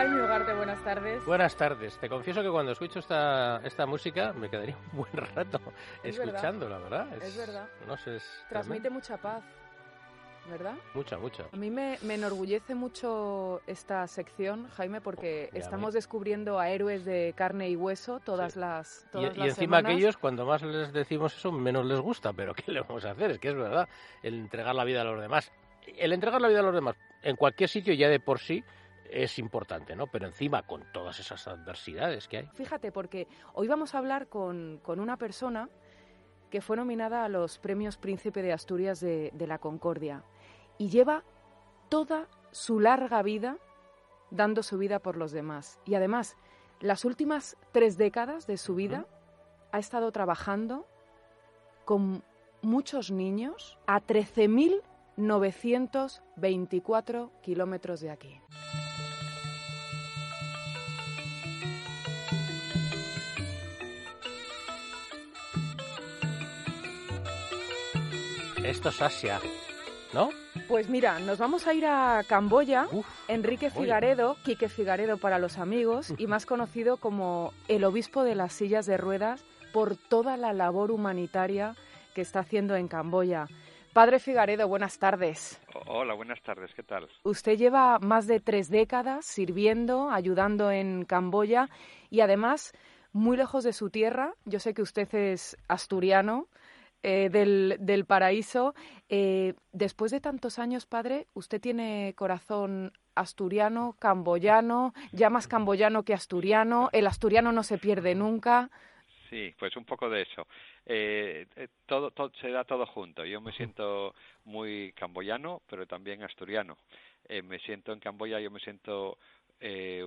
Jaime Ugarte, buenas tardes. Buenas tardes. Te confieso que cuando escucho esta, esta música me quedaría un buen rato escuchándola, ¿verdad? Es, verdad. No sé, es Transmite mucha paz. ¿verdad? Mucha, mucha. A mí me, enorgullece mucho esta sección, Jaime, porque estamos descubriendo a héroes de carne y hueso todas las todas Y, y encima aquellos, cuando más les decimos eso, menos les gusta, pero ¿qué le vamos a hacer? Es que es verdad, el entregar la vida a los demás. El entregar la vida a los demás en cualquier sitio ya de por sí es importante, ¿no? Pero encima con todas esas adversidades que hay. Fíjate, porque hoy vamos a hablar con, con una persona que fue nominada a los premios Príncipe de Asturias de, la Concordia y lleva toda su larga vida dando su vida por los demás. Y además, las últimas tres décadas de su vida ha estado trabajando con muchos niños a 13.924 kilómetros de aquí. Esto es Asia, ¿no? Pues mira, nos vamos a ir a Camboya. Enrique Figaredo, Quique Figaredo para los amigos, y más conocido como el obispo de las sillas de ruedas por toda la labor humanitaria que está haciendo en Camboya. Padre Figaredo, buenas tardes. Hola, buenas tardes, ¿qué tal? Usted lleva más de tres décadas sirviendo, ayudando en Camboya y además muy lejos de su tierra. Yo sé que usted es asturiano, eh, del, del, paraíso. Eh, después de tantos años, padre, usted tiene corazón asturiano, camboyano, ya más camboyano que asturiano. El asturiano no se pierde nunca. Sí, pues un poco de eso. Eh, todo, todo, se da todo junto. Yo me siento muy camboyano, pero también asturiano. me siento en Camboya, yo me siento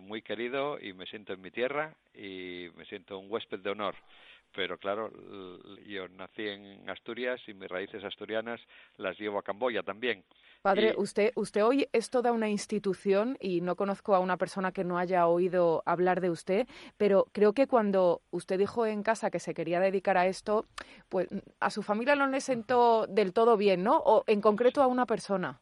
muy querido y me siento en mi tierra y me siento un huésped de honor pero claro, yo nací en Asturias y mis raíces asturianas las llevo a Camboya también. Padre, usted, usted hoy es toda una institución y no conozco a una persona que no haya oído hablar de usted, pero creo que cuando usted dijo en casa que se quería dedicar a esto, pues a su familia no le sentó del todo bien, ¿no? O en concreto a una persona.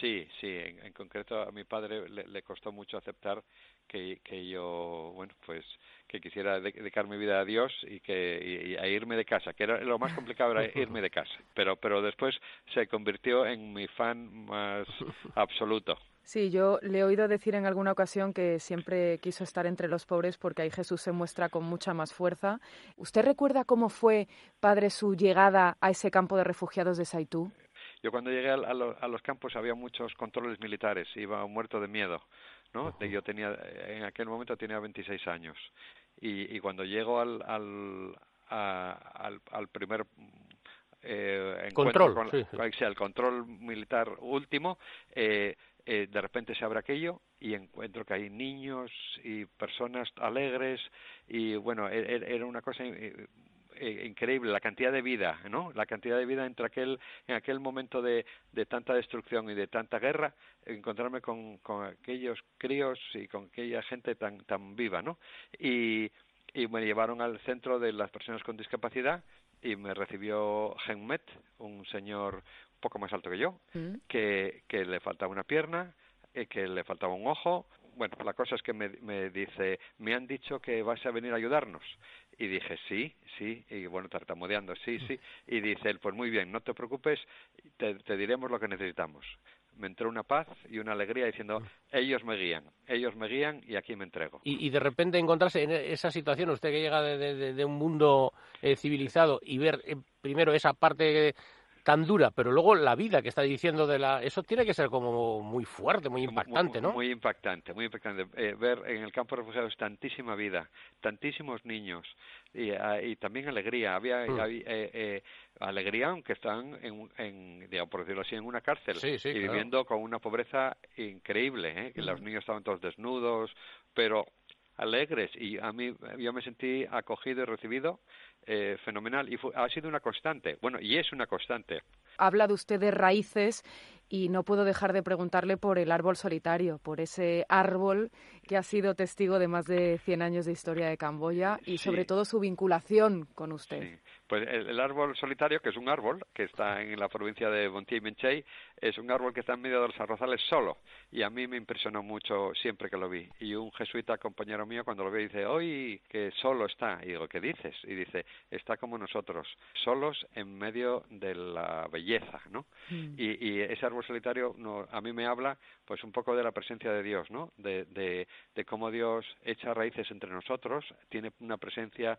Sí, sí, en, concreto a mi padre le, costó mucho aceptar que, yo, bueno, pues que quisiera dedicar mi vida a Dios y que a irme de casa, que era lo más complicado era irme de casa, pero pero después se convirtió en mi fan más absoluto. Sí, yo le he oído decir en alguna ocasión que siempre quiso estar entre los pobres porque ahí Jesús se muestra con mucha más fuerza. ¿Usted recuerda cómo fue, padre, su llegada a ese campo de refugiados de Saitú? Yo cuando llegué a, los campos había muchos controles militares, iba muerto de miedo. ¿no? Yo tenía, en aquel momento tenía 26 años y, y cuando llego al, al, al, al primer eh, control, con, el control militar último, eh, eh, de repente se abre aquello y encuentro que hay niños y personas alegres y bueno, e, e, era una cosa eh, increíble la cantidad de vida, ¿no? La cantidad de vida entre aquel, en aquel momento de, de tanta destrucción y de tanta guerra, encontrarme con, con aquellos críos y con aquella gente tan, tan viva, ¿no? Y, y me llevaron al centro de las personas con discapacidad y me recibió Genmet, un señor un poco más alto que yo, mm. que, que le faltaba una pierna, eh, que le faltaba un ojo. Bueno, la cosa es que me, me dice, me han dicho que vas a venir a ayudarnos. Y dije, sí, sí, y bueno, tartamudeando, sí, sí. Y dice él, pues muy bien, no te preocupes, te, diremos lo que necesitamos. Me entró una paz y una alegría diciendo, ellos me guían, ellos me guían y aquí me entrego. Y, de repente encontrarse en esa situación, usted que llega de, un mundo eh, civilizado y ver eh, primero esa parte tan dura, pero luego la vida que está diciendo de la... Eso tiene que ser como muy fuerte, muy impactante, ¿no? Muy impactante, muy impactante. Eh, ver en el campo de refugiados tantísima vida, tantísimos niños y, ah, y también alegría. Había, mm. eh, eh, alegría aunque están, en, en, digamos, por decirlo así, en una cárcel y viviendo con una pobreza increíble. ¿eh? Que Los mm. niños estaban todos desnudos, pero alegres. Y a mí yo me sentí acogido y recibido eh, fenomenal. Y ha sido una constante, bueno, y es una constante. ha hablado usted de raíces y no puedo dejar de preguntarle por el árbol solitario, por ese árbol que ha sido testigo de más de 100 años de historia de Camboya y sobre todo su vinculación con usted. Pues el, árbol solitario, que es un árbol que está en la provincia de Montier Menchey, es un árbol que está en medio de los arrozales solo. Y a mí me impresionó mucho siempre que lo vi. Y un jesuita compañero mío cuando lo ve dice, hoy que solo está. Y digo, ¿qué dices? Y dice, está como nosotros, solos en medio de la belleza, ¿no? Mm. Y, ese árbol solitario no, a mí me habla pues un poco de la presencia de Dios, ¿no? De, de, de cómo Dios echa raíces entre nosotros, tiene una presencia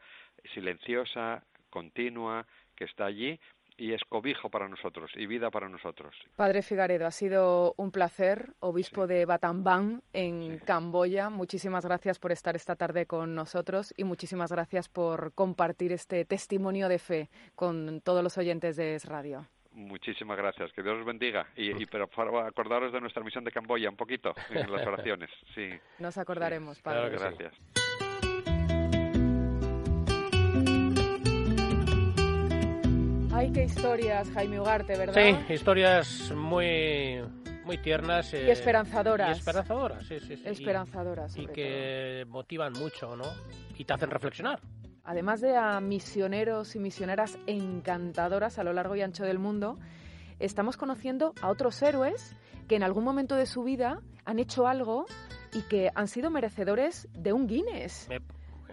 silenciosa, continua, que está allí y es cobijo para nosotros y vida para nosotros. Padre Figaredo, ha sido un placer, obispo de Battambang en Camboya. Muchísimas gracias por estar esta tarde con nosotros y muchísimas gracias por compartir este testimonio de fe con todos los oyentes de Es Radio. Muchísimas gracias, que Dios los bendiga. Y, y pero acordaros de nuestra misión de Camboya un poquito en las oraciones. Sí. Nos acordaremos, Padre. gracias. Ay, qué historias, Jaime Ugarte, ¿verdad? Sí, historias muy muy tiernas. y eh, esperanzadoras. Y esperanzadoras, sí, sí. Esperanzadoras. Y que motivan mucho, ¿no? Y te hacen reflexionar. Además de a misioneros y misioneras encantadoras a lo largo y ancho del mundo, estamos conociendo a otros héroes que en algún momento de su vida han hecho algo y que han sido merecedores de un Guinness.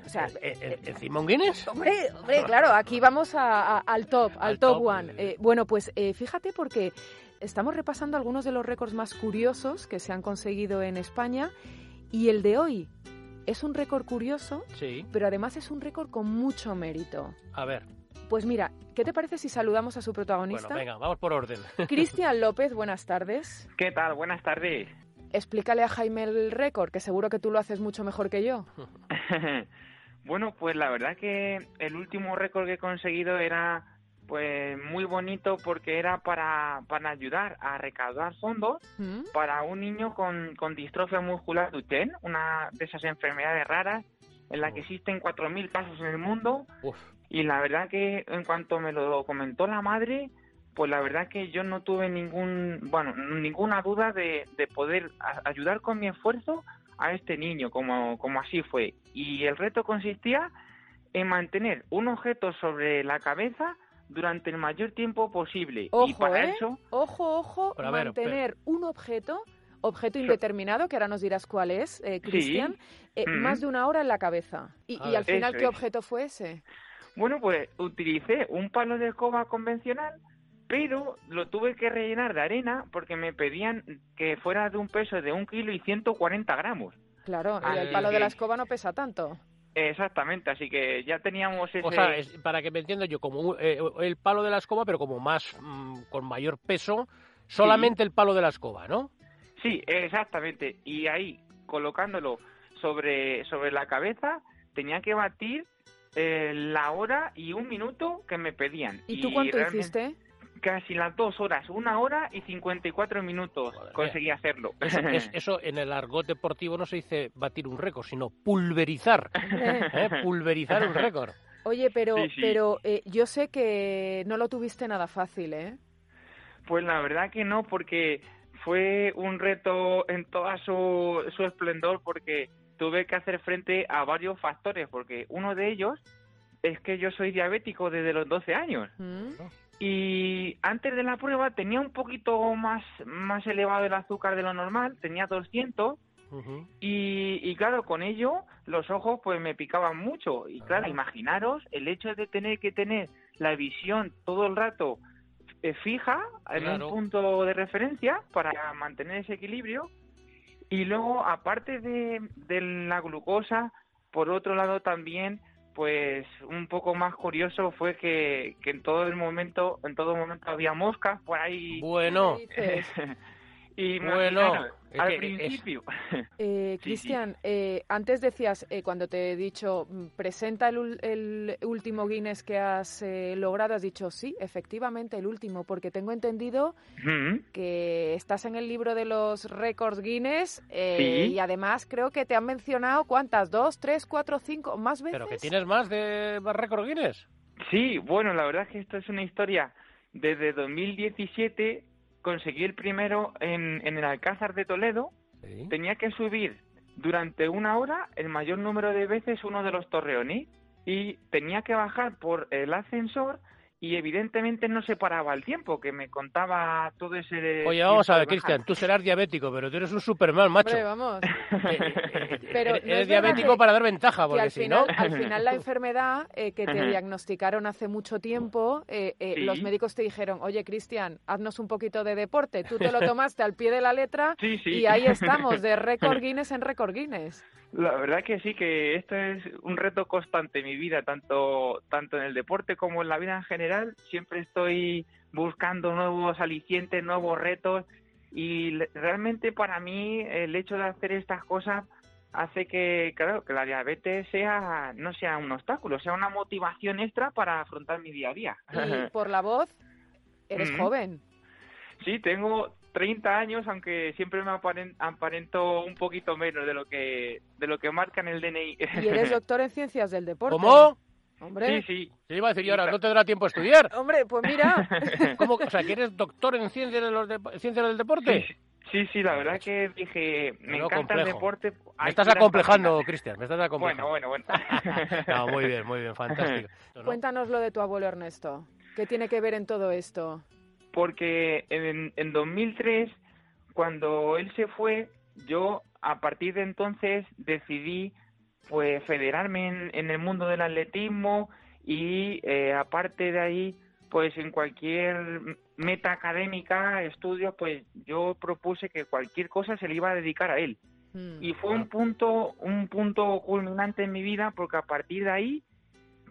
O sea, ¿El, el, Simon Guinness? Hombre, hombre, claro, aquí vamos al top, al, top, one. Eh, bueno, pues eh, fíjate porque estamos repasando algunos de los récords más curiosos que se han conseguido en España y el de hoy es un récord curioso, sí. pero además es un récord con mucho mérito. A ver. Pues mira, ¿qué te parece si saludamos a su protagonista? Bueno, venga, vamos por orden. Cristian López, buenas tardes. ¿Qué tal? Buenas tardes. Explícale a Jaime el récord, que seguro que tú lo haces mucho mejor que yo. Bueno, pues la verdad que el último récord que he conseguido era pues muy bonito porque era para, para ayudar a recaudar fondos ¿Mm? para un niño con, con distrofia muscular Duchenne, una de esas enfermedades raras en la que existen 4.000 casos en el mundo. Y la verdad que en cuanto me lo comentó la madre, pues la verdad que yo no tuve ningún, bueno, ninguna duda de, de poder ayudar con mi esfuerzo a este niño, como, como así fue. Y el reto consistía en mantener un objeto sobre la cabeza durante el mayor tiempo posible. Ojo, y para ¿eh? eso... Ojo, ojo, mantener un objeto, objeto indeterminado, que ahora nos dirás cuál es, eh, Cristian, eh, más de una hora en la cabeza. Y, y al final, ¿qué objeto fue ese? Bueno, pues utilicé un palo de escoba convencional pero lo tuve que rellenar de arena porque me pedían que fuera de un peso de un kilo y 140 gramos. Claro, y el palo de la escoba no pesa tanto. Exactamente, así que ya teníamos ese... O sea, para que me entienda yo, como eh, el palo de la escoba, pero como más, mm, con mayor peso, solamente el palo de la escoba, ¿no? Sí, exactamente. Y ahí, colocándolo sobre, sobre la cabeza, tenía que batir eh, la hora y un minuto que me pedían. ¿Y tú cuánto hiciste? Casi las dos horas, una hora y 54 minutos conseguí hacerlo. Eso, en el argot deportivo no se dice batir un récord, sino pulverizar, ¿eh? pulverizar un récord. Oye, pero, pero eh, yo sé que no lo tuviste nada fácil, ¿eh? Pues la verdad que no, porque fue un reto en toda su, su esplendor, porque tuve que hacer frente a varios factores, porque uno de ellos es que yo soy diabético desde los 12 años. Mm. Y antes de la prueba tenía un poquito más, más elevado el azúcar de lo normal, tenía 200. y, y, claro, con ello los ojos pues me picaban mucho. Y claro, imaginaros el hecho de tener que tener la visión todo el rato eh, fija en un punto de referencia para mantener ese equilibrio. Y luego, aparte de, de la glucosa, por otro lado también pues un poco más curioso fue que, que en todo el momento, en todo momento había moscas por ahí. Bueno. y bueno, al principio. Eh, Cristian, eh, antes decías, eh, cuando te he dicho, mm, presenta el, el último Guinness que has eh, logrado, has dicho, sí, efectivamente, el último, porque tengo entendido que estás en el libro de los récords Guinness y además creo que te han mencionado, ¿cuántas? ¿Dos, tres, cuatro, cinco, más veces? ¿Pero que tienes más de récords Guinness? Sí, bueno, la verdad es que esto es una historia desde 2017 conseguí el primero en, en el Alcázar de Toledo. Sí. Tenía que subir durante una hora el mayor número de veces uno de los torreones y tenía que bajar por el ascensor y evidentemente no se paraba el tiempo, que me contaba todo ese... Oye, vamos a ver, Cristian, tú serás diabético, pero tú eres un Superman, macho. Hombre, vamos. Pero eres ¿no es verdad diabético para dar ventaja, que porque al si final, no... al final la enfermedad eh, que te diagnosticaron hace mucho tiempo, eh, eh, Sí. los médicos te dijeron, oye, Cristian, haznos un poquito de deporte. Tú te lo tomaste al pie de la letra Sí, sí. y ahí estamos, de récord Guinness en récord Guinness. La verdad que sí, que esto es un reto constante en mi vida, tanto, tanto en el deporte como en la vida en general. Siempre estoy buscando nuevos alicientes, nuevos retos y realmente para mí el hecho de hacer estas cosas hace que, claro, que la diabetes sea no sea un obstáculo, sea una motivación extra para afrontar mi día a día. Y por la voz, eres Mm. joven. Sí, tengo 30 años, aunque siempre me aparen- aparento un poquito menos de lo que de lo que marca en el DNI. Y eres doctor en ciencias del deporte. ¿Cómo? Hombre, Sí, sí. Te iba a decir, y ahora no te dará tiempo a estudiar. hombre, pues mira. ¿Cómo? O sea, que eres doctor en ciencias, de los de- ciencias del deporte. Sí, sí, sí, la verdad que dije, me encanta el deporte. Me estás acomplejando, Cristian, me estás acomplejando. Bueno, bueno, bueno. No, muy bien, muy bien, fantástico. ¿No? Cuéntanos lo de tu abuelo Ernesto. ¿Qué tiene que ver en todo esto? Porque en, en 2003, cuando él se fue, yo a partir de entonces decidí pues federarme en, en el mundo del atletismo y eh, aparte de ahí pues en cualquier meta académica, estudios, pues yo propuse que cualquier cosa se le iba a dedicar a él. Mm. y fue un punto un punto culminante en mi vida porque a partir de ahí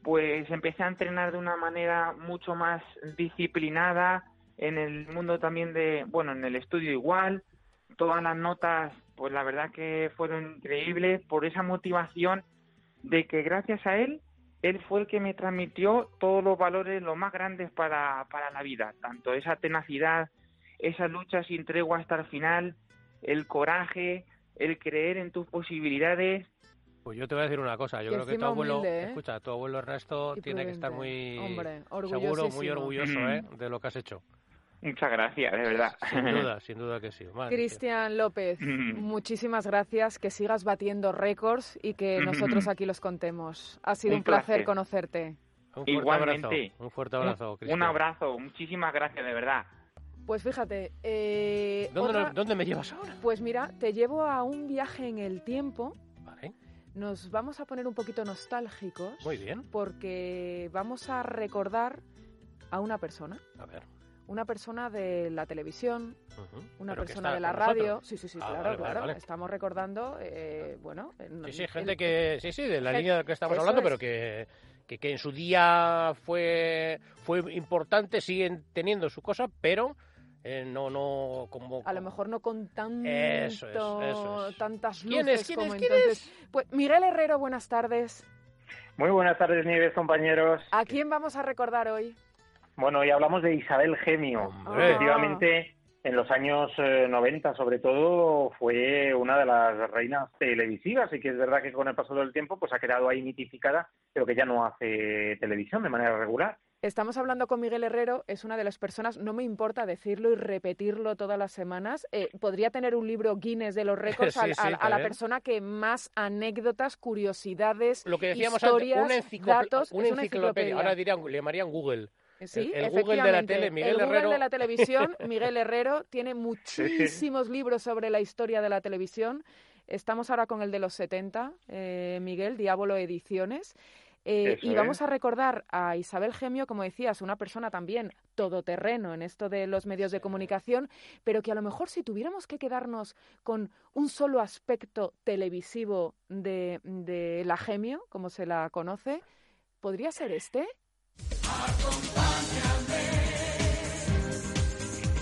pues empecé a entrenar de una manera mucho más disciplinada en el mundo también de bueno en el estudio igual todas las notas pues la verdad que fueron increíbles por esa motivación de que gracias a él él fue el que me transmitió todos los valores los más grandes para, para la vida tanto esa tenacidad esa lucha sin tregua hasta el final el coraje el creer en tus posibilidades. Pues yo te voy a decir una cosa, yo Y creo que tu abuelo, humilde, ¿eh? escucha, tu abuelo Ernesto tiene que estar muy Hombre, seguro, muy orgulloso Mm. ¿eh? de lo que has hecho. Muchas gracias, de verdad. Sin duda, sin duda que sí. Cristian López, Mm. muchísimas gracias, que sigas batiendo récords y que nosotros aquí los contemos. Ha sido un, Un placer placer. conocerte. Un fuerte Igualmente. abrazo, un fuerte abrazo, Un, Cristian. un abrazo, muchísimas gracias, de verdad. Pues fíjate, eh, ¿Dónde, otra- ¿Dónde me llevas ahora? pues mira, te llevo a un viaje en el tiempo. Vale, Nos vamos a poner un poquito nostálgicos muy bien. porque vamos a recordar a una persona, A ver. Una persona de la televisión, una persona de la radio. nosotros. Sí, sí, sí, Ah, claro, vale, claro. vale. Estamos recordando, eh, bueno, en- Sí, sí, el- gente que, sí, sí, de la línea que estamos eso hablando, es. pero que, que, que en su día fue, fue importante, siguen teniendo su cosa, pero eh, no, no, como... a lo mejor no con tanto, Eso es, eso es. tantas luces ¿Quién es? ¿Quién como es? ¿Quién entonces. Pues Miguel Herrero, buenas tardes. Muy buenas tardes, Nieves, compañeros. ¿A quién vamos a recordar hoy? Bueno, hoy hablamos de Isabel Gemio. Hombre. Efectivamente, en los años eh, 90, sobre todo, fue una de las reinas televisivas y que es verdad que con el paso del tiempo pues ha quedado ahí mitificada, pero que ya no hace televisión de manera regular. Estamos hablando con Miguel Herrero, es una de las personas, no me importa decirlo y repetirlo todas las semanas, eh, podría tener un libro Guinness de los récords Sí, sí, a, la persona que más anécdotas, curiosidades, Lo que decíamos historias, antes, una, enciclope- datos, una enciclopedia. Ahora dirían, le llamarían Google. Sí, el Google de la tele, Miguel el Google Herrero. de la televisión, Miguel Herrero, tiene muchísimos libros sobre la historia de la televisión. Estamos ahora con el de los 70, eh, Miguel, Diablo Ediciones. Eh, y vamos es. a recordar a Isabel Gemio, como decías, una persona también todoterreno en esto de los medios de comunicación, pero que a lo mejor si tuviéramos que quedarnos con un solo aspecto televisivo de, de la Gemio, como se la conoce, ¿podría ser este?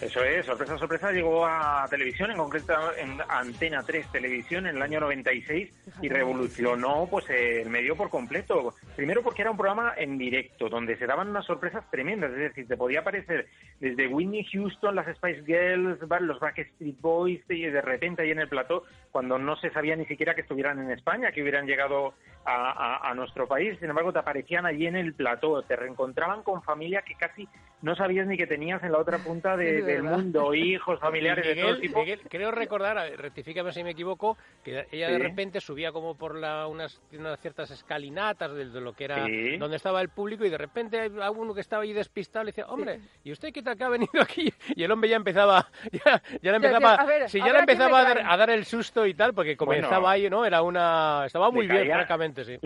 Eso es, sorpresa, sorpresa, llegó a televisión, en concreto en Antena 3 Televisión en el año 96 y revolucionó pues el medio por completo. Primero porque era un programa en directo, donde se daban unas sorpresas tremendas, es decir, te podía aparecer desde Whitney Houston, las Spice Girls, los Backstreet Boys, y de repente ahí en el plató, cuando no se sabía ni siquiera que estuvieran en España, que hubieran llegado a, a nuestro país, sin embargo te aparecían allí en el plató, te reencontraban con familia que casi no sabías ni que tenías en la otra punta de, del mundo, hijos, familiares de todo tipo. creo recordar, rectifícame si me equivoco, que ella de repente subía como por la, unas, unas ciertas escalinatas de, lo que era donde estaba el público y de repente hay uno que estaba ahí despistado le decía, hombre, ¿y usted qué tal que ha venido aquí? Y el hombre ya empezaba, ya, ya le empezaba, si ya le empezaba a dar, el susto y tal, porque comenzaba ahí, ¿no? Era una, estaba muy bien, francamente, sí.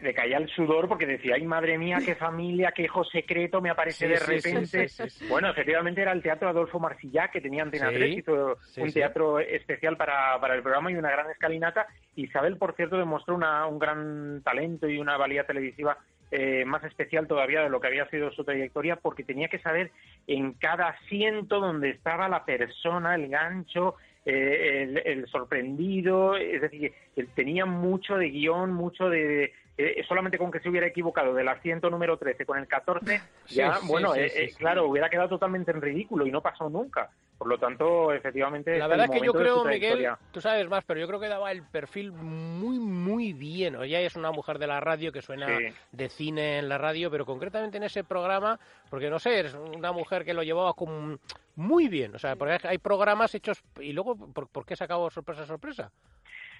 Le, caía el sudor porque decía, ay madre mía, qué familia, qué hijo secreto me aparece de repente. bueno, efectivamente era el teatro Adolfo Marcillá, que tenía Antena 3, hizo un teatro especial para, para el programa y una gran escalinata. Isabel, por cierto, demostró una, un gran talento y una valía televisiva eh, más especial todavía de lo que había sido su trayectoria, porque tenía que saber en cada asiento donde estaba la persona, el gancho, eh, el, sorprendido, es decir, él tenía mucho de guion, mucho de, eh, solamente con que se hubiera equivocado del asiento número 13 con el 14, ya, bueno, claro, hubiera quedado totalmente en ridículo y no pasó nunca. Por lo tanto, efectivamente. La verdad es que yo creo, Miguel, tú sabes más, pero yo creo que daba el perfil muy, muy bien. Ella es una mujer de la radio que suena de cine en la radio, pero concretamente en ese programa, porque no sé, es una mujer que lo llevaba como muy bien. O sea, porque hay programas hechos. ¿Y luego por, por qué se acabó sorpresa, sorpresa?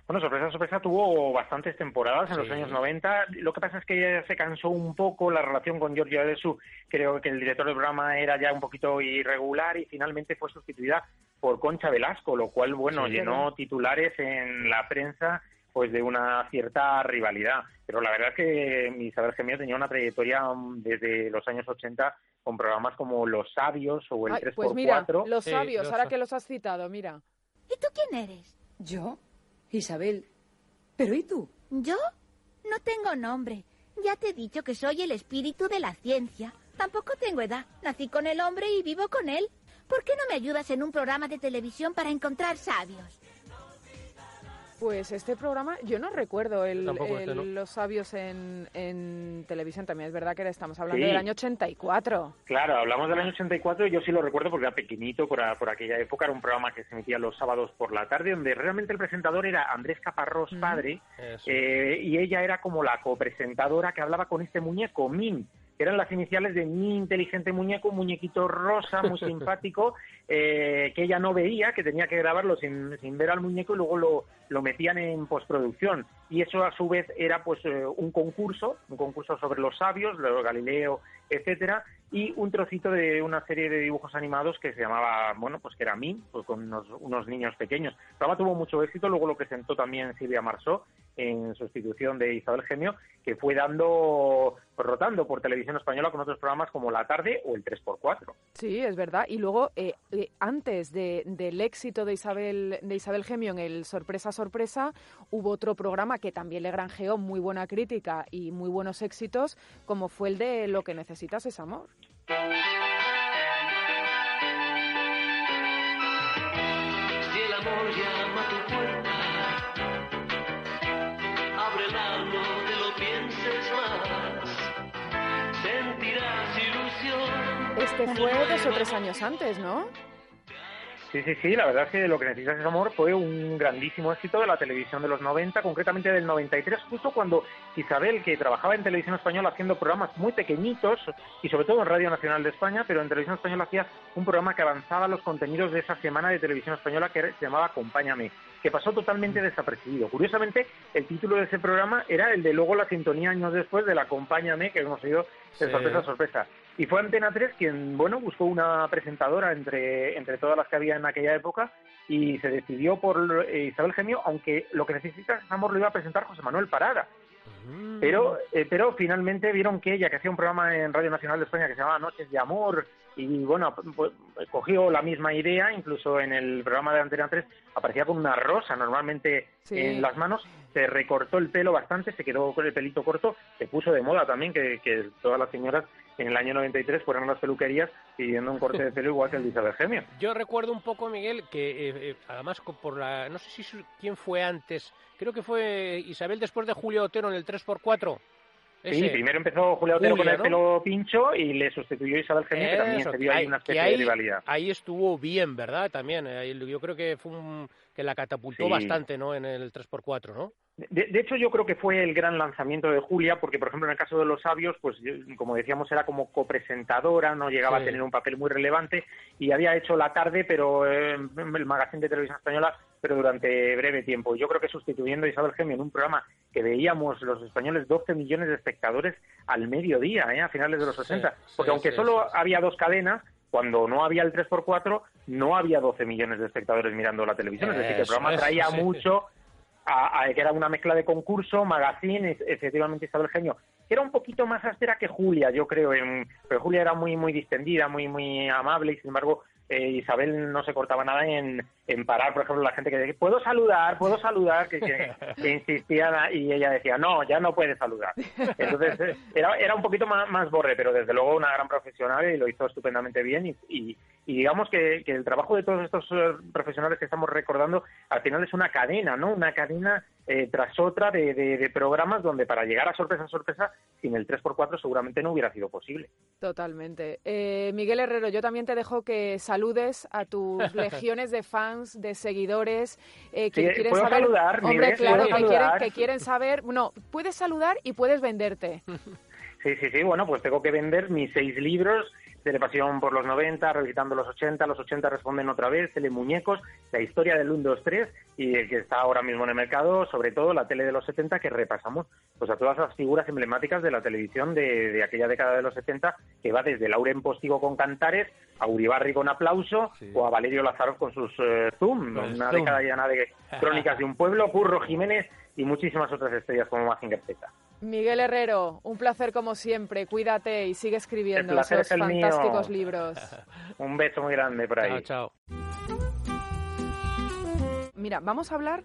Bueno, sorpresa, sorpresa, tuvo bastantes temporadas en los años 90. Lo que pasa es que ella se cansó un poco, la relación con Giorgio Adesu, creo que el director del programa era ya un poquito irregular y finalmente fue sustituida por Concha Velasco, lo cual, bueno, llenó titulares en la prensa pues de una cierta rivalidad. Pero la verdad es que Isabel Gemio tenía una trayectoria mm, desde los años 80 con programas como Los Sabios o el 3x4. Pues mira, Los Sabios, ahora que los has citado, mira. ¿Y tú quién eres? ¿Yo? Isabel. ¿Pero y tú? ¿Yo? No tengo nombre. Ya te he dicho que soy el espíritu de la ciencia. Tampoco tengo edad. Nací con el hombre y vivo con él. ¿Por qué no me ayudas en un programa de televisión para encontrar sabios? Pues este programa, yo no recuerdo el, este, los sabios en, en, televisión también. Es verdad que estamos hablando del año 84. Claro, hablamos del año 84 y yo sí lo recuerdo porque era pequeñito por, por aquella época. Era un programa que se emitía los sábados por la tarde, donde realmente el presentador era Andrés Caparrós, padre, eh, y ella era como la copresentadora que hablaba con este muñeco, Min eran las iniciales de mi inteligente muñeco, un muñequito rosa, muy simpático, eh, que ella no veía, que tenía que grabarlo sin, sin ver al muñeco y luego lo, lo, metían en postproducción. Y eso a su vez era pues eh, un concurso, un concurso sobre los sabios, los Galileo, etcétera, y un trocito de una serie de dibujos animados que se llamaba, bueno, pues que era mí, pues con unos, unos niños pequeños. El programa tuvo mucho éxito, luego lo presentó también Silvia Marsó en sustitución de Isabel Gemio, que fue dando, rotando por televisión española con otros programas como La Tarde o el 3x4. Sí, es verdad. Y luego, eh, eh, antes de, del éxito de Isabel, de Isabel Gemio en el Sorpresa Sorpresa, hubo otro programa que también le granjeó muy buena crítica y muy buenos éxitos, como fue el de Lo que necesitas es amor. Si el amor llama a tu puerta, Este fue dos o tres años antes, ¿no? Sí, sí, sí, la verdad es que Lo que necesitas es amor fue un grandísimo éxito de la televisión de los 90, concretamente del 93, justo cuando Isabel, que trabajaba en televisión española haciendo programas muy pequeñitos y sobre todo en Radio Nacional de España, pero en televisión española hacía un programa que avanzaba los contenidos de esa semana de televisión española que se llamaba Acompáñame, que pasó totalmente desapercibido. Curiosamente, el título de ese programa era el de luego la sintonía años después del Acompáñame, que hemos oído de sorpresa a sorpresa. Y fue Antena 3 quien, bueno, buscó una presentadora entre, entre todas las que había en aquella época y se decidió por eh, Isabel Gemio, aunque lo que necesita amor lo iba a presentar José Manuel Parada. Mm. Pero, eh, pero finalmente vieron que ella, que hacía un programa en Radio Nacional de España que se llamaba Noches de Amor, y bueno, pues, cogió la misma idea, incluso en el programa de Antena 3 aparecía con una rosa normalmente en las manos, se recortó el pelo bastante, se quedó con el pelito corto, se puso de moda también que, que todas las señoras en el año 93 fueron las peluquerías pidiendo un corte de pelo igual que el de Isabel Gemio. Yo recuerdo un poco, Miguel, que eh, eh, además por la... No sé si quién fue antes. Creo que fue Isabel después de Julio Otero en el 3x4. Sí, Ese. primero empezó Julio Otero Julia, con el ¿no? pelo pincho y le sustituyó Isabel Gemio, que también se vio ahí una especie ahí- de rivalidad. Ahí estuvo bien, ¿verdad? También. eh, Yo creo que fue un, que la catapultó Sí. bastante, ¿no? En el 3x4, ¿no? De, de hecho, yo creo que fue el gran lanzamiento de Julia, porque, por ejemplo, en el caso de Los Sabios, pues, como decíamos, era como copresentadora, no llegaba Sí. a tener un papel muy relevante y había hecho la tarde, pero eh, el magazine de televisión española, pero durante breve tiempo. Yo creo que sustituyendo a Isabel Gemio en un programa que veíamos los españoles 12 millones de espectadores al mediodía, ¿eh? a finales de los Sí, 60, sí, porque aunque sí, solo había dos cadenas, cuando no había el 3x4, no había 12 millones de espectadores mirando la televisión. Es decir, que el programa traía mucho a, a- que era una mezcla de concurso, magazine, efectivamente Isabel Genio, que era un poquito más áspera que Julia, yo creo, en, pero Julia era muy muy distendida, muy muy amable y sin embargo eh, Isabel no se cortaba nada en, en parar, por ejemplo, la gente que decía, puedo saludar, puedo saludar, que, que, que insistía y ella decía, no, ya no puedes saludar. Entonces eh, era, era un poquito más, más borre, pero desde luego una gran profesional y lo hizo estupendamente bien y, y, y digamos que, que el trabajo de todos estos eh, profesionales que estamos recordando al final es una cadena, ¿no? Una cadena eh, tras otra de, de- de programas donde para llegar a sorpresa a sorpresa sin el 3x4 seguramente no hubiera sido posible. Totalmente. Eh, Miguel Herrero, yo también te dejo que saludes a tus legiones de fans, de seguidores, eh, que Sí, quieren ¿puedo saber. saludar, Hombre, Nieves? claro, ¿Puedo que quieren, saludar? que quieren saber. No, puedes saludar y puedes venderte. Sí, sí, sí, bueno, pues tengo que vender mis seis libros, Telepasión por los 90, Revisitando los 80, los 80 responden otra vez, Telemuñecos, la historia del 1, 2, 3 y el que está ahora mismo en el mercado, sobre todo la tele de los 70 que repasamos pues a todas las figuras emblemáticas de la televisión de, de aquella década de los 70 que va desde Lauren Postigo con Cantares a Uribarri con Aplauso Sí. o a Valerio Lazarov con sus eh, Zoom, Con una Zoom. década llena de crónicas de un pueblo, Curro Jiménez y muchísimas otras estrellas como Mazinger Z. Miguel Herrero, un placer como siempre. Cuídate y sigue escribiendo El placer esos es el mío. fantásticos libros. Un beso muy grande por ahí. Chao, chao. Mira, vamos a hablar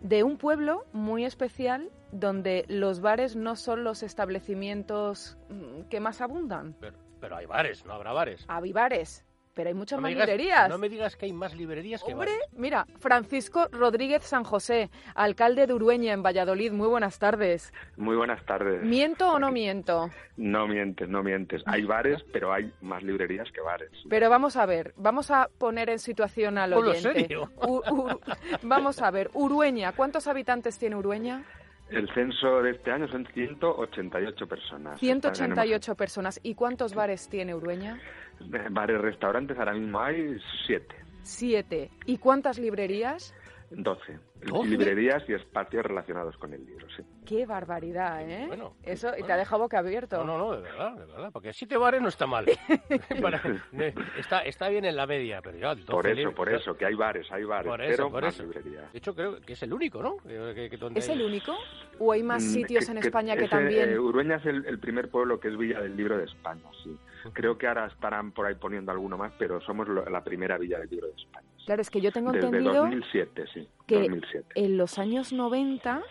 de un pueblo muy especial donde los bares no son los establecimientos mm, que más abundan. Pero, pero hay bares, no habrá bares. Hay bares, pero hay muchas no, más digas, librerías. no me digas que hay más librerías que Hombre, bares. mira, Francisco Rodríguez San José, alcalde de Urueña, en Valladolid. Muy buenas tardes. Muy buenas tardes. ¿Miento o no miento? No mientes, no mientes. Hay bares, pero hay más librerías que bares. Pero vamos a ver, vamos a poner en situación al Ponlo oyente. serio. U- Ur- vamos a ver, Urueña, ¿cuántos habitantes tiene Urueña? El censo de este año son 188 personas. 188 personas. ¿Y cuántos bares tiene Urueña? Eh, Bares, restaurantes, ahora mismo hay 7, Siete. ¿Y cuántas librerías? 12. ¿Doce? Librerías y espacios relacionados con el libro, sí. Qué barbaridad, ¿eh? Bueno, Eso, y te ha dejado boca abierto. No, no, no, de verdad, de verdad. Porque siete bares no está mal. Para- está, está bien en la media, pero ya. 12 Por eso, por eso, que hay bares, hay bares, Por eso, pero por más eso. librerías. De hecho, creo que es el único, ¿no? Que- que- que donde ¿Es hay- el único? ¿O hay más Mm, sitios en que España que ese, también? eh, Urueña es el, el primer pueblo que es Villa del Libro de España, sí. Creo que ahora estarán por ahí poniendo alguno más, pero somos lo- la primera Villa del Libro de España. Claro, es que yo tengo Desde entendido 2007, sí. que 2007. en los años 90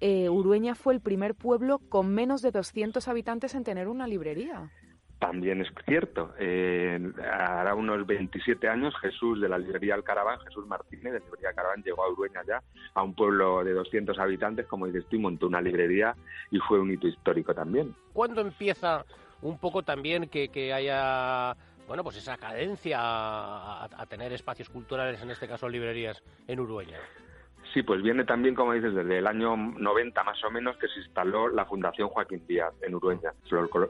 eh, Urueña fue el primer pueblo con menos de 200 habitantes en tener una librería. También es cierto. Eh, hará unos 27 años Jesús de la librería Alcaraván, Jesús Martínez de la librería Alcaraván, llegó a Urueña ya, a un pueblo de 200 habitantes, como dices tú, y montó una librería y fue un hito histórico también. ¿Cuándo empieza un poco también que, que haya, bueno, pues esa cadencia a, tener espacios culturales, en este caso librerías, en Urueña? Sí, pues viene también, como dices, desde el año 90 más o menos que se instaló la Fundación Joaquín Díaz en Urueña.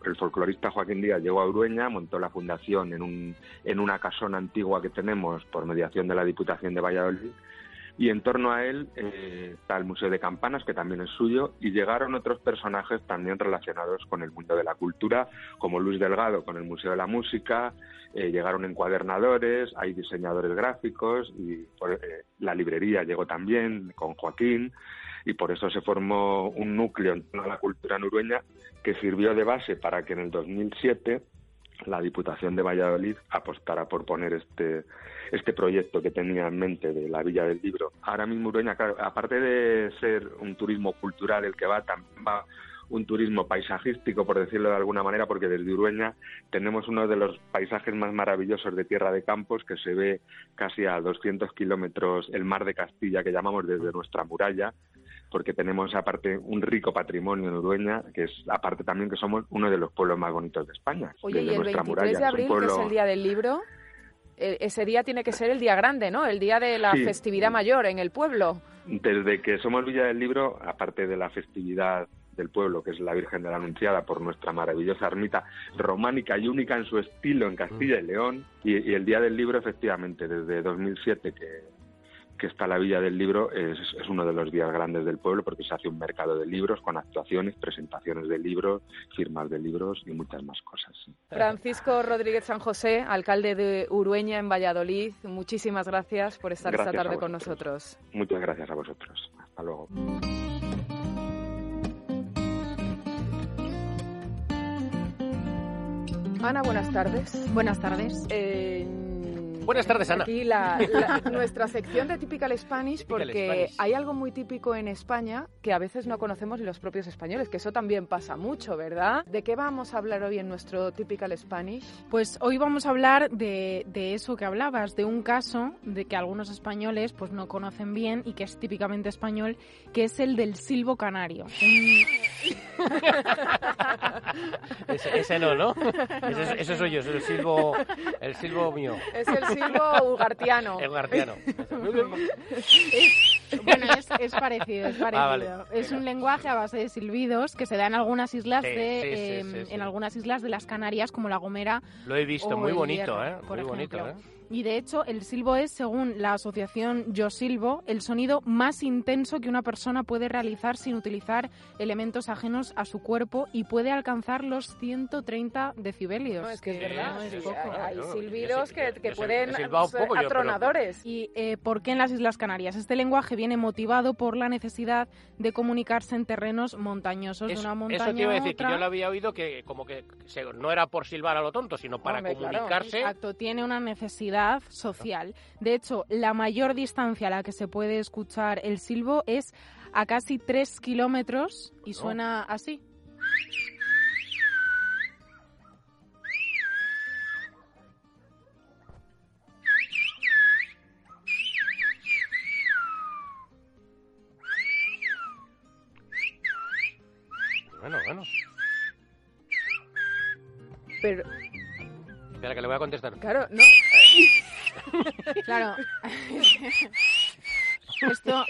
El folclorista Joaquín Díaz llegó a Urueña, montó la fundación en, un, en una casona antigua que tenemos por mediación de la Diputación de Valladolid y en torno a él eh, está el Museo de Campanas, que también es suyo, y llegaron otros personajes también relacionados con el mundo de la cultura, como Luis Delgado con el Museo de la Música, eh, llegaron encuadernadores, hay diseñadores gráficos, y por- eh, la librería llegó también con Joaquín, y por eso se formó un núcleo en torno a la cultura en Urueña que sirvió de base para que en el 2007 la Diputación de Valladolid apostara por poner este, este proyecto que tenía en mente de la Villa del Libro. Ahora mismo Urueña, claro, aparte de ser un turismo cultural el que va, también va un turismo paisajístico, por decirlo de alguna manera, porque desde Urueña tenemos uno de los paisajes más maravillosos de Tierra de Campos, que se ve casi a 200 kilómetros el mar de Castilla, que llamamos desde nuestra muralla, porque tenemos aparte un rico patrimonio en Urueña, que es aparte también que somos uno de los pueblos más bonitos de España. Oye, desde y el nuestra 23 muralla. de abril, que es el día del libro, eh, ese día tiene que ser el día grande, ¿no? El día de la Sí. festividad mayor en el pueblo. Desde que somos Villa del Libro, aparte de la festividad del pueblo, que es la Virgen de la Anunciada, por nuestra maravillosa ermita románica y única en su estilo en Castilla y León, y, y el Día del Libro, efectivamente, desde 2007 que, que está la Villa del Libro, es, es uno de los días grandes del pueblo porque se hace un mercado de libros con actuaciones, presentaciones de libros, firmas de libros y muchas más cosas. Francisco Rodríguez San José, alcalde de Urueña en Valladolid, muchísimas gracias por estar Gracias esta tarde con nosotros. Muchas gracias a vosotros. Hasta luego. Ana, buenas tardes. Buenas tardes. Eh, Buenas tardes, Ana. Aquí la, la- nuestra sección de Typical Spanish, Typical porque Spanish. hay algo muy típico en España que a veces no conocemos ni los propios españoles, que eso también pasa mucho, ¿verdad? ¿De qué vamos a hablar hoy en nuestro Typical Spanish? Pues hoy vamos a hablar de, de eso que hablabas, de un caso de que algunos españoles pues no conocen bien y que es típicamente español, que es el del silbo canario. Ese, ese no, ¿no? Ese, ese soy yo, soy el silbo, el silbo mío. Es el silbo ugartiano. El garciano. Bueno, es, es parecido, es parecido. Ah, vale. Es un lenguaje a base de silbidos que se da en algunas islas Sí, de sí, sí, sí, sí. en algunas islas de las Canarias como La Gomera Lo he visto, o muy bonito, Hierro, ¿eh? por Muy bonito, ejemplo. ¿eh? Y de hecho, el silbo es, según la asociación Yo Silbo, el sonido más intenso que una persona puede realizar sin utilizar elementos ajenos a su cuerpo y puede alcanzar los 130 decibelios. No, es que es verdad, no es sí, poco. hay, silbidos que, pueden ser poco yo, pero- atronadores. ¿Y eh, por qué en las Islas Canarias? Este lenguaje viene motivado por la necesidad de comunicarse en terrenos montañosos, de una montaña eso te iba a decir, que yo lo había oído que como que se- no era por silbar a lo tonto, sino para Hombre, claro. comunicarse. Exacto, tiene una necesidad social. De hecho, la mayor distancia a la que se puede escuchar el silbo es a casi 3 kilómetros y suena así. Bueno, bueno. Pero, Espera, que le voy a contestar. claro, no. Claro. esto,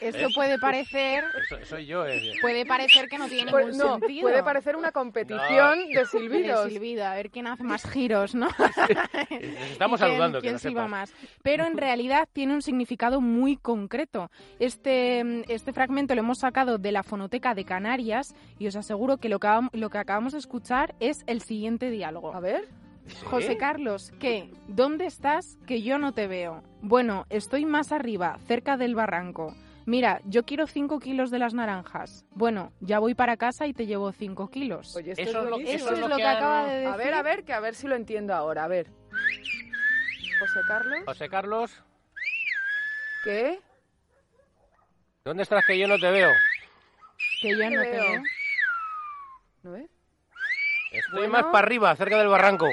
esto puede parecer Eso, soy yo. eh. puede parecer que no tiene Pues ningún no, sentido. puede parecer una competición de de silbidos. silbido, a ver quién hace más giros, ¿no? Nos estamos quién- saludando, que quién no silba sepas. más. Pero en realidad tiene un significado muy concreto. Este, este fragmento lo hemos sacado de la Fonoteca de Canarias y os aseguro que lo que, lo que acabamos de escuchar es el siguiente diálogo. A ver. ¿Sí? José Carlos, ¿qué? ¿Dónde estás? Que yo no te veo. Bueno, estoy más arriba, cerca del barranco. Mira, yo quiero 5 kilos de las naranjas. Bueno, ya voy para casa y te llevo 5 kilos. Oye, esto Eso es lo- buenísimo. Eso es lo que acaba de decir. A ver, a ver, que a ver si lo entiendo ahora. A ver. José Carlos, José Carlos, ¿qué? ¿dónde estás que yo no te veo? Que yo no te veo. veo. ¿No ves? Estoy Bueno. más para arriba, cerca del barranco.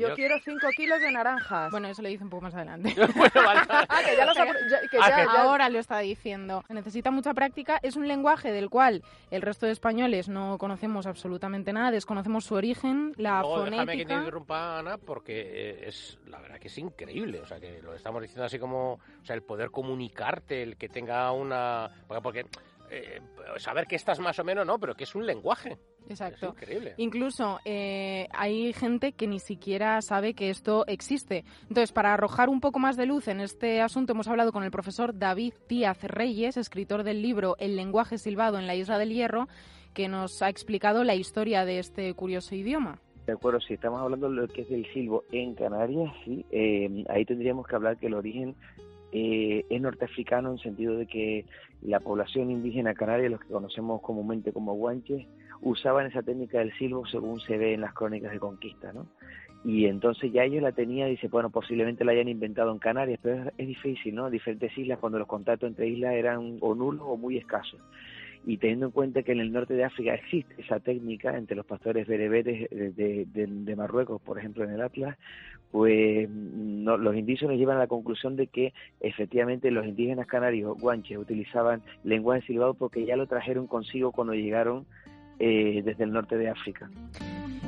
Yo, Yo- quiero 5 kilos de naranjas. Bueno, eso lo dice un poco más adelante. bueno, vale. ah, que ya los apro- ya- que Ah, ya- que- ya- Ahora lo está diciendo. Necesita mucha práctica. Es un lenguaje del cual el resto de españoles no conocemos absolutamente nada. Desconocemos su origen, la Luego, déjame que te fonética. interrumpa, Ana, porque eh, es la verdad que es increíble. O sea, que lo estamos diciendo así como, o sea, el poder comunicarte, el que tenga una. Porque, porque, eh, saber que estás más o menos, no, pero que es un lenguaje. Exacto. Es increíble. Incluso eh, hay gente que ni siquiera sabe que esto existe. Entonces, para arrojar un poco más de luz en este asunto, hemos hablado con el profesor David Díaz Reyes, escritor del libro El lenguaje silbado en la Isla del Hierro, que nos ha explicado la historia de este curioso idioma. De acuerdo, si estamos hablando de lo que es el silbo en Canarias, sí, eh, ahí tendríamos que hablar que el origen eh, es norteafricano en sentido de que la población indígena canaria, los que conocemos comúnmente como guanches, usaban esa técnica del silbo según se ve en las crónicas de conquista, ¿no? y entonces ya ellos la tenían y dice bueno posiblemente la hayan inventado en Canarias pero es, difícil no diferentes islas cuando los contactos entre islas eran o nulos o muy escasos y teniendo en cuenta que en el norte de África existe esa técnica entre los pastores bereberes de, Marruecos por ejemplo en el Atlas pues no, los indígenas llevan a la conclusión de que efectivamente los indígenas canarios guanches utilizaban lenguaje silbado porque ya lo trajeron consigo cuando llegaron eh, desde el norte de África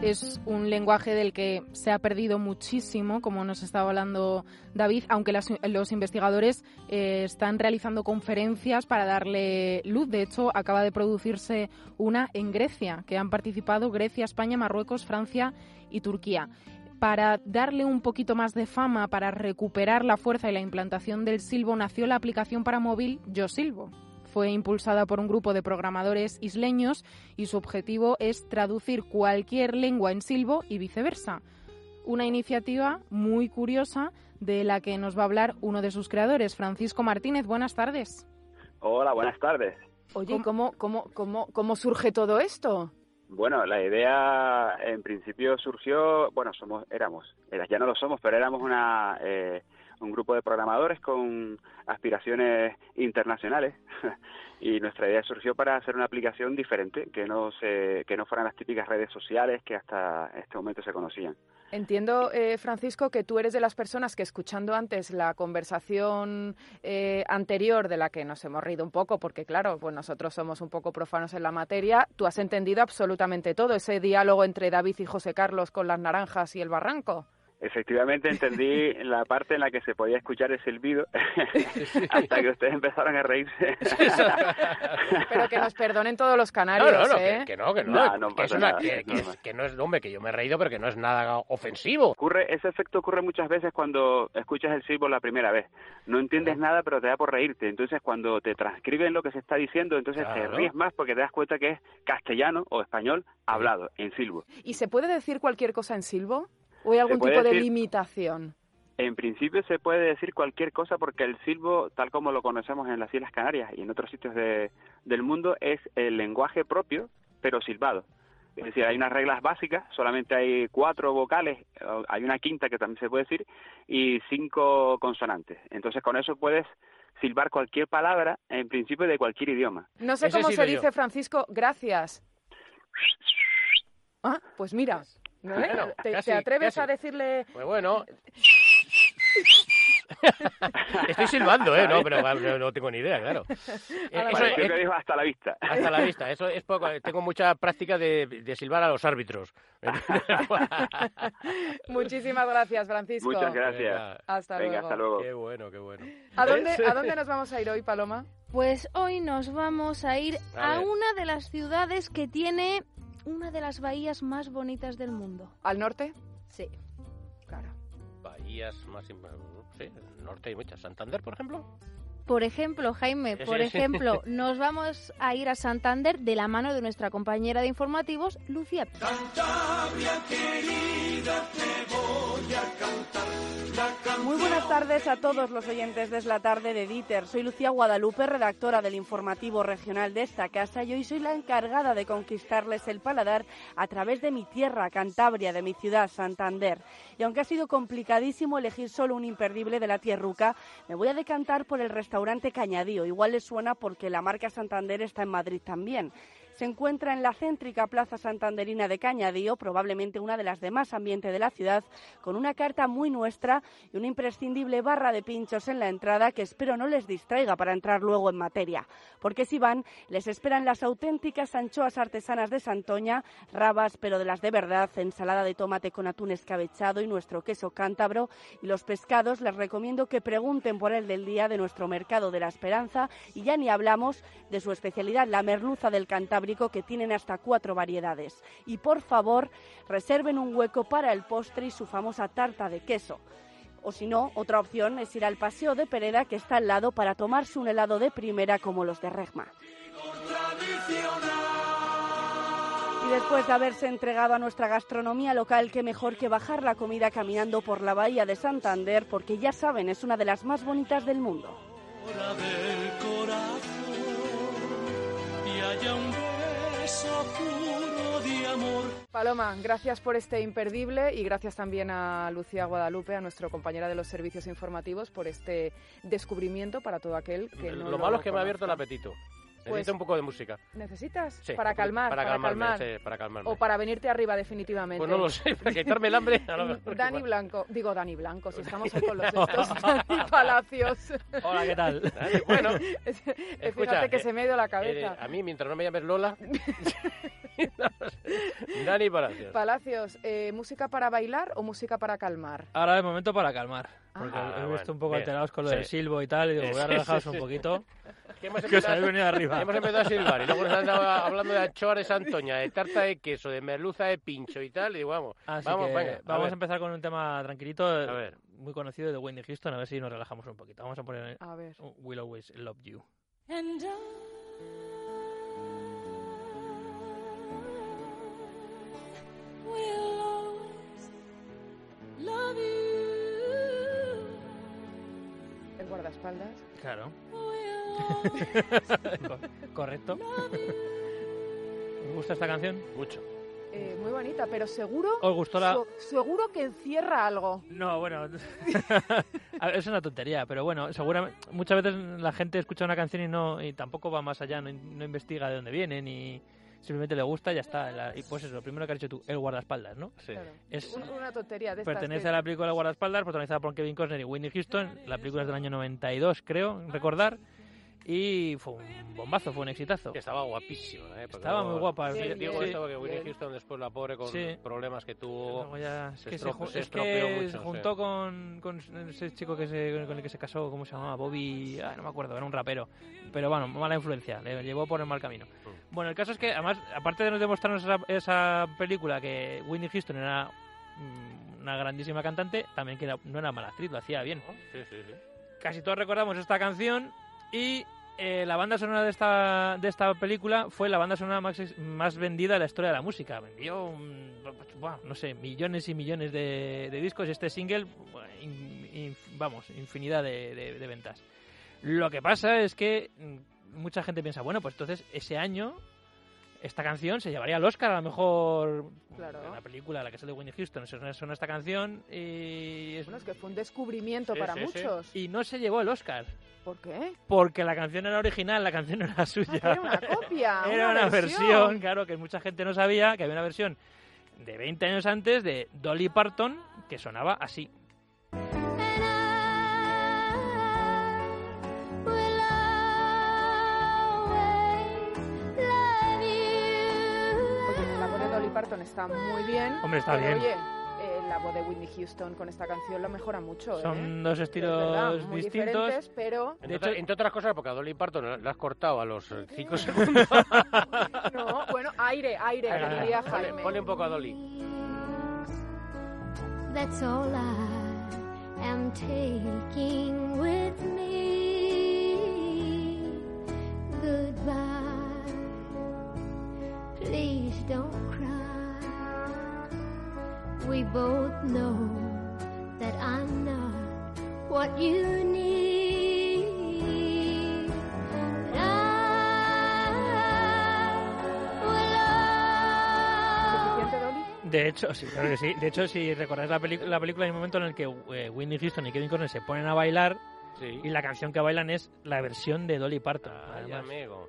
es un lenguaje del que se ha perdido muchísimo, como nos estaba hablando David, aunque los investigadores eh, están realizando conferencias para darle luz. De hecho, acaba de producirse una en Grecia, que han participado Grecia, España, Marruecos, Francia y Turquía. Para darle un poquito más de fama, para recuperar la fuerza y la implantación del silbo, nació la aplicación para móvil Yo Silbo fue impulsada por un grupo de programadores isleños y su objetivo es traducir cualquier lengua en silbo y viceversa. Una iniciativa muy curiosa de la que nos va a hablar uno de sus creadores, Francisco Martínez. Buenas tardes. Hola, buenas tardes. Oye, ¿cómo, cómo, cómo, cómo surge todo esto? Bueno, la idea en principio surgió, bueno, somos, éramos, ya no lo somos, pero éramos una, eh, un grupo de programadores con aspiraciones internacionales y nuestra idea surgió para hacer una aplicación diferente que no se, que no fueran las típicas redes sociales que hasta este momento se conocían. Entiendo, eh, Francisco, que tú eres de las personas que escuchando antes la conversación eh, anterior de la que nos hemos reído un poco, porque claro, pues nosotros somos un poco profanos en la materia, tú has entendido absolutamente todo, ese diálogo entre David y José Carlos con las naranjas y el barranco. Efectivamente entendí la parte en la que se podía escuchar el silbido hasta que ustedes empezaron a reírse. Pero que nos perdonen todos los canarios, no, no, ¿eh? Que, no, que no, no que, es una, que, que, no es, hombre, que yo me he reído, pero que no es nada ofensivo. Ocurre, ese efecto ocurre muchas veces cuando escuchas el silbo la primera vez. No entiendes nada, pero te da por reírte. Entonces, cuando te transcriben lo que se está diciendo, entonces te ríes más porque te das cuenta que es castellano o español hablado en silbo. ¿Y se puede decir cualquier cosa en silbo? ¿O hay algún tipo de limitación? En principio se puede decir cualquier cosa porque el silbo, tal como lo conocemos en las Islas Canarias y en otros sitios del mundo, es el lenguaje propio, pero silbado. Es decir, hay unas reglas básicas, solamente hay cuatro vocales, hay una quinta que también se puede decir, y cinco consonantes. Entonces, con eso puedes silbar cualquier palabra, en principio, de cualquier idioma. No sé cómo se dice, Francisco, gracias. Ah, pues mira, ¿Te, atreves a decirle...? Pues bueno... Estoy silbando, ¿eh? No, pero no, tengo ni idea, claro. Eh, eso es, que dijo hasta la vista. Hasta la vista. Eso es poco. Tengo mucha práctica de, de silbar a los árbitros. Muchísimas gracias, Francisco. Muchas gracias. hasta Venga, luego. hasta luego. Qué bueno, qué bueno. ¿A dónde, ¿A dónde nos vamos a ir hoy, Paloma? Pues hoy nos vamos a ir a una de las ciudades que tiene una de las bahías más bonitas del mundo. ¿Al norte? Sí. Claro. Bahías más... Sí, el norte hay muchas. ¿Santander, por ejemplo? Por ejemplo, Jaime, por ejemplo, nos vamos a ir a Santander de la mano de nuestra compañera de informativos, Lucía. Muy buenas tardes a todos los oyentes de la tarde de Dieter. Soy Lucía Guadalupe, redactora del informativo regional de esta casa y hoy soy la encargada de conquistarles el paladar a través de mi tierra, Cantabria, de mi ciudad, Santander. Y aunque ha sido complicadísimo elegir solo un imperdible de la tierruca, me voy a decantar por el restaurante Cañadío. Igual les suena porque la marca Santander está en Madrid también se encuentra en la céntrica Plaza Santanderina de Cañadío, probablemente una de las de más ambiente de la ciudad, con una carta muy nuestra y una imprescindible barra de pinchos en la entrada que espero no les distraiga para entrar luego en materia. Porque si van, les esperan las auténticas anchoas artesanas de Santoña, rabas pero de las de verdad, ensalada de tomate con atún escabechado y nuestro queso cántabro. Y los pescados les recomiendo que pregunten por el del día de nuestro mercado de la esperanza y ya ni hablamos de su especialidad, la merluza del Cantábrico que tienen hasta cuatro variedades. Y por favor, reserven un hueco para el postre y su famosa tarta de queso. O si no, otra opción es ir al Paseo de Pereda que está al lado para tomarse un helado de primera como los de Regma. Y después de haberse entregado a nuestra gastronomía local, qué mejor que bajar la comida caminando por la bahía de Santander, porque ya saben, es una de las más bonitas del mundo. Beso puro de amor. Paloma, gracias por este imperdible y gracias también a Lucía Guadalupe, a nuestra compañera de los servicios informativos, por este descubrimiento para todo aquel que no lo, malo es que me ha abierto el apetito. Necesito Pues- un poco de música. ¿Necesitas? Sí, para calmar, para para, calmarme, calmar. sí, para calmarme. O para venirte arriba definitivamente. Pues no lo sé, para quitarme el hambre. a lo mejor Dani igual. Blanco, digo Dani Blanco, si estamos ahí con los estos, Dani Palacios. Hola, ¿qué tal? Bueno, Es- escucha, Fíjate que eh, se me ha ido la eh, cabeza. a mí, mientras no me llames Lola, Dani Palacios. Palacios, eh, ¿música para bailar o música para calmar? Ahora de momento para calmar. Porque Ah, he visto bueno, un poco bien, alterados con lo sí. del silbo y tal, y digo, voy a relajaros sí, un poquito. Que hemos que os habéis empezado- venido arriba. Hemos empezado a silbar y luego nos han andado hablando de anchoa de Santoña, de tarta de queso, de merluza de pincho y tal, y digo, vamos, Así vamos, que venga, vamos a, empezar con un tema tranquilito, A ver. muy conocido de Whitney Houston, a ver si nos relajamos un poquito. Vamos a poner A ver. Will Always Love You. And I will always love you. Guardaespaldas. Claro. Correcto. ¿Os gusta esta canción? Mucho. Eh, muy bonita, pero seguro, ¿Os gustó la...? so- seguro que encierra algo. No, bueno, es una tontería, pero bueno, seguramente muchas veces la gente escucha una canción y no y tampoco va más allá, no, no investiga de dónde viene ni simplemente le gusta y ya está. La- y pues eso, lo primero que has dicho tú, el guardaespaldas, ¿no? Sí. Claro. Es- Un- una tontería de estas Pertenece que- a la película El guardaespaldas, protagonizada por Kevin Costner y Whitney Houston. La película es del año 92, creo, recordar. Y fue un bombazo, fue un exitazo. Que estaba guapísima, ¿eh? Porque Estaba muy guapa. Sí, digo sí. esto porque Whitney Bien. Houston después la pobre con Sí. problemas que tuvo. Ya- es se que, se, es que mucho, se juntó con, con ese chico que se, con el que se casó, ¿cómo se llamaba? Bobby, ah, no me acuerdo, era un rapero. Pero bueno, mala influencia, le llevó por el mal camino. Mm. Bueno, el caso es que, además, aparte de demostrarnos esa, esa película que Whitney Houston era mm, una grandísima cantante, también que era- no era mala actriz, lo hacía bien. Sí, sí, sí. Casi todos recordamos esta canción y eh, la banda sonora de esta, de esta película fue la banda sonora más, más vendida de la historia de la música. Vendió, no sé, millones y millones de, discos y este single, vamos, infinidad de ventas. Lo que pasa es que mm, mucha gente piensa, bueno, pues entonces ese año esta canción se llevaría al Oscar a lo mejor Claro. en la película, la que de Whitney Houston, suena, suena esta canción y es Bueno, es que fue un descubrimiento Sí, para sí, sí. muchos. y no se llevó el Oscar. ¿Por qué? Porque la canción era original, la canción no era suya. Ah, Era una copia. Era una versión. claro, que mucha gente no sabía, que había una versión de 20 años antes de Dolly Parton que sonaba así. Parton está muy bien. Hombre, está pero, bien. Oye, eh, la voz de Whitney Houston con esta canción la mejora mucho. ¿eh? Son dos Es estilos verdad, muy distintos. diferentes, pero Entre, otra- entre otras cosas, porque a Dolly Parton la has cortado a los 5 segundos. no, bueno, aire, aire, venga, diría ponle, Jaime. ponle un poco a Dolly. That's all I am taking with me. Goodbye. Please don't cry. We both know that I'm not what you need. De hecho, sí, claro que sí. De hecho, si recordáis la, la película, hay un momento en el que eh, Whitney Houston y Kevin Costner se ponen a bailar Sí. y la canción que bailan es la versión de Dolly Parton. Ay, además. amigo.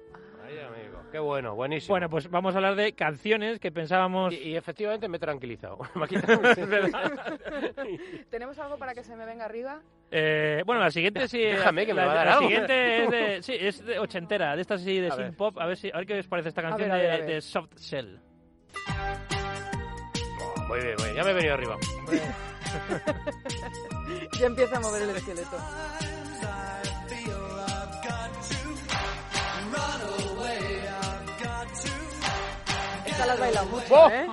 Qué bueno, buenísimo. Bueno, pues vamos a hablar de canciones que pensábamos... Y, y efectivamente me he tranquilizado. ¿Tenemos algo para que se me venga arriba? Eh, bueno, la siguiente sí. Déjame, que me la, va a dar la algo. siguiente es de, sí, es de ochentera, de estas sí de A synth ver. pop. A ver si, a ver qué os parece esta A canción ver, a ver, de, a ver. de Soft Shell. Muy bien, muy bien. Ya me he venido arriba. Ya empieza a mover el esqueleto. Esta la has bailado mucho, ¿eh?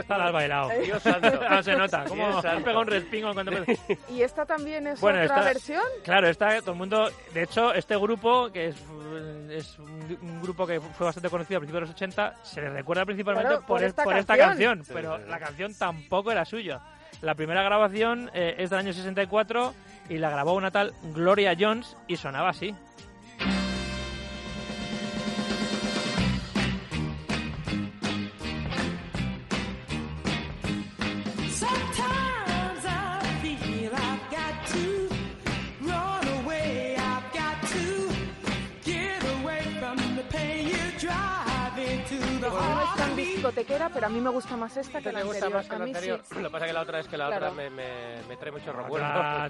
Esta la has bailado. Dios santo. Ah, se nota. Como Dios ha santo. pegado un respingo cuando... ¿Y esta también es Bueno, otra esta- versión? Claro, está todo el mundo. De hecho, este grupo, que es, es un, un grupo que fue bastante conocido a principios de los 80, se le recuerda principalmente Claro, por, por es- esta por esta canción. canción. Sí, pero sí, sí. la canción tampoco era suya. La primera grabación eh, es del año 64 y la grabó una tal Gloria Jones y sonaba así. Discotequera, pero a mí me gusta más esta que ¿Te la gusta anterior. más que A la mí anterior? sí. Lo que pasa es que la otra es que la Claro. otra me, me, me trae mucho recuerdo. La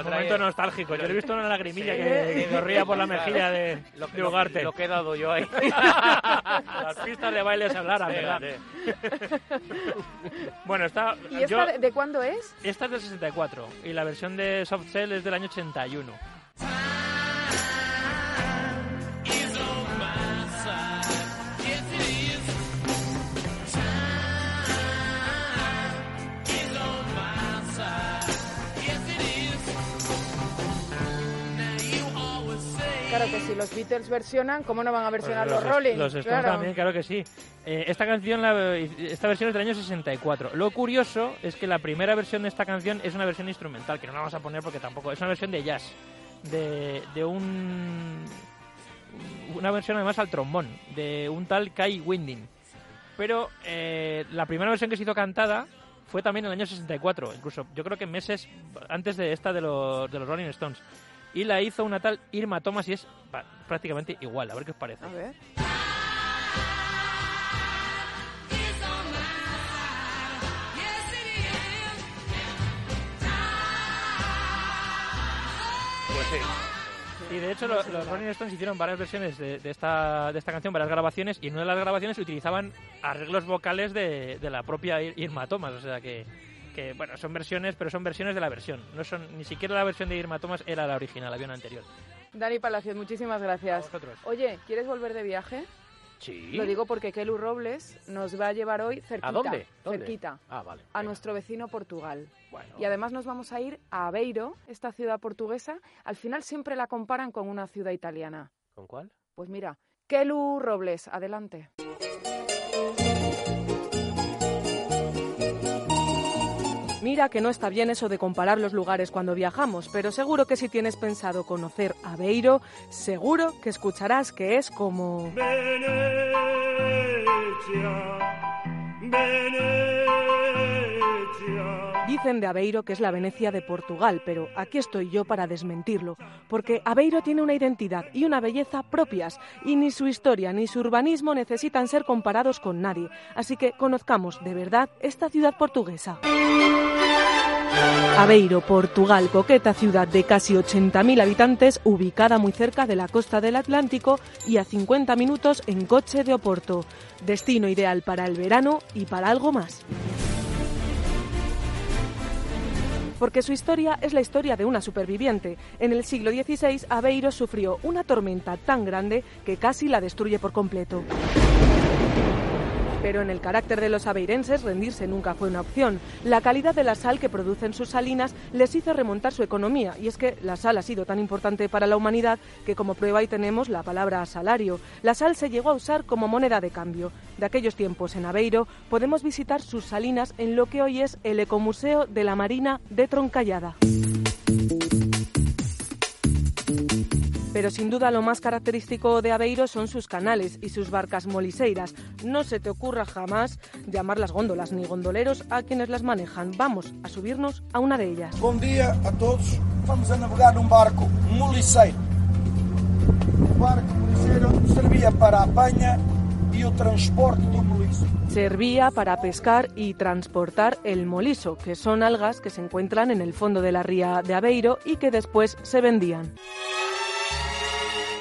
otra momento es- nostálgico. Yo le he visto una lagrimilla Sí. que, que corría por la mejilla de, Lo- de lo- Ugarte. Lo que he dado yo ahí. Las pistas de baile se hablaran, Sí, ¿verdad? bueno, está... ¿Y esta yo- de, de cuándo es? Esta es del 64 y la versión de Soft Cell es del año 81. Si los Beatles versionan, ¿cómo no van a versionar Pues los, Rolling? Los Stones Claro. también, claro que sí. Eh, esta canción, la- esta versión es del año 64. Lo curioso es que la primera versión de esta canción es una versión instrumental, que no la vamos a poner porque tampoco... Es una versión de jazz, de, de un... Una versión además al trombón, de un tal Kai Winding. Pero eh, la primera versión que se hizo cantada fue también en el año 64, incluso yo creo que meses antes de esta de los, de los Rolling Stones. Y la hizo una tal Irma Thomas y es prácticamente igual, a ver qué os parece. A ver. Pues sí. Y de hecho lo- los Rolling Stones hicieron varias versiones de, de esta, de esta canción, varias grabaciones, y en una de las grabaciones utilizaban arreglos vocales de, de la propia Ir- Irma Thomas, o sea que, que, bueno, son versiones, pero son versiones de la versión, no son ni siquiera la versión de Irma Thomas era la original, había una anterior. Dani Palacios, muchísimas gracias. Oye, ¿quieres volver de viaje? Sí. Lo digo porque Kelu Robles nos va a llevar hoy cerquita. ¿A dónde? ¿Dónde? Cerquita. Ah, vale. A nuestro vecino Portugal. Bueno. Y además nos vamos a ir a Aveiro, esta ciudad portuguesa. Al final siempre la comparan con una ciudad italiana. ¿Con cuál? Pues mira, Kelu Robles, adelante. Mira que no está bien eso de comparar los lugares cuando viajamos, pero seguro que si tienes pensado conocer Aveiro, seguro que escucharás que es como... Dicen de Aveiro que es la Venecia de Portugal, pero aquí estoy yo para desmentirlo, porque Aveiro tiene una identidad y una belleza propias, y ni su historia ni su urbanismo necesitan ser comparados con nadie, así que conozcamos de verdad esta ciudad portuguesa. Aveiro, Portugal, coqueta ciudad de casi 80.000 habitantes, ubicada muy cerca de la costa del Atlántico y a 50 minutos en coche de Oporto. Destino ideal para el verano y para algo más. Porque su historia es la historia de una superviviente. En el siglo XVI, Aveiro sufrió una tormenta tan grande que casi la destruye por completo. Pero en el carácter de los aveirenses rendirse nunca fue una opción. La calidad de la sal que producen sus salinas les hizo remontar su economía y es que la sal ha sido tan importante para la humanidad que como prueba ahí tenemos la palabra salario. La sal se llegó a usar como moneda de cambio. De aquellos tiempos en Aveiro podemos visitar sus salinas en lo que hoy es el Ecomuseo de la Marina de Troncallada. Pero sin duda lo más característico de Aveiro son sus canales y sus barcas moliseiras. No se te ocurra jamás llamarlas góndolas ni gondoleros a quienes las manejan. Vamos a subirnos a una de ellas. Bom dia a todos. Vamos a navegar num barco moliceiro. O barco moliceiro servia para a apanha e o transporte do moliço. Servía para pescar y transportar el moliso, que son algas que se encuentran en el fondo de la ría de Aveiro y que después se vendían.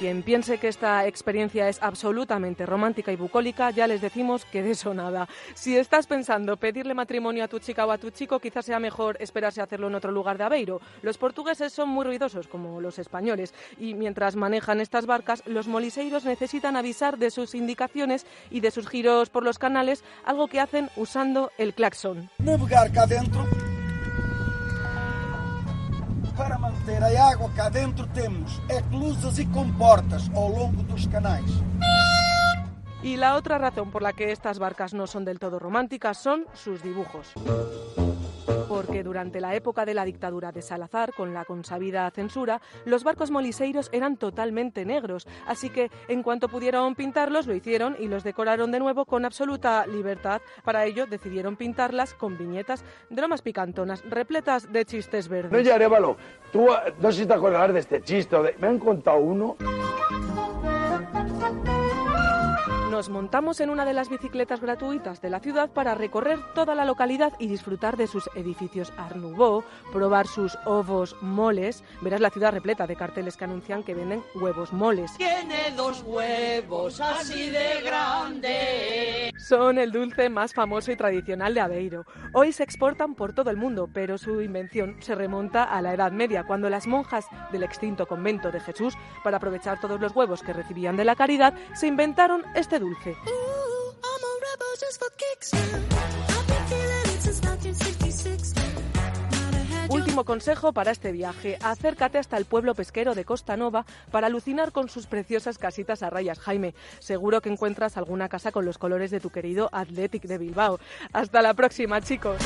Quien piense que esta experiencia es absolutamente romántica y bucólica, ya les decimos que de eso nada. Si estás pensando pedirle matrimonio a tu chica o a tu chico, quizás sea mejor esperarse a hacerlo en otro lugar de Aveiro. Los portugueses son muy ruidosos, como los españoles, y mientras manejan estas barcas, los moliseiros necesitan avisar de sus indicaciones y de sus giros por los canales, algo que hacen usando el claxon. Navegar cá dentro. Para manter a água cá dentro temos eclusas e comportas ao longo dos canais. Y la otra razón por la que estas barcas no son del todo románticas son sus dibujos. Porque durante la época de la dictadura de Salazar, con la consabida censura, los barcos moliseiros eran totalmente negros, así que en cuanto pudieron pintarlos lo hicieron y los decoraron de nuevo con absoluta libertad. Para ello decidieron pintarlas con viñetas de más picantonas, repletas de chistes verdes. No, Arevalo, tú no sé si te acordarás de este chiste. me han contado uno. No nos montamos en una de las bicicletas gratuitas de la ciudad para recorrer toda la localidad y disfrutar de sus edificios Art Nouveau, probar sus ovos moles. Verás la ciudad repleta de carteles que anuncian que venden huevos moles. Tiene dos huevos así de grandes. Son el dulce más famoso y tradicional de Aveiro. Hoy se exportan por todo el mundo, pero su invención se remonta a la Edad Media, cuando las monjas del extinto convento de Jesús, para aprovechar todos los huevos que recibían de la caridad, se inventaron este dulce. Último consejo para este viaje, acércate hasta el pueblo pesquero de Costa Nova para alucinar con sus preciosas casitas a rayas. Jaime, seguro que encuentras alguna casa con los colores de tu querido Athletic de Bilbao. Hasta la próxima, chicos.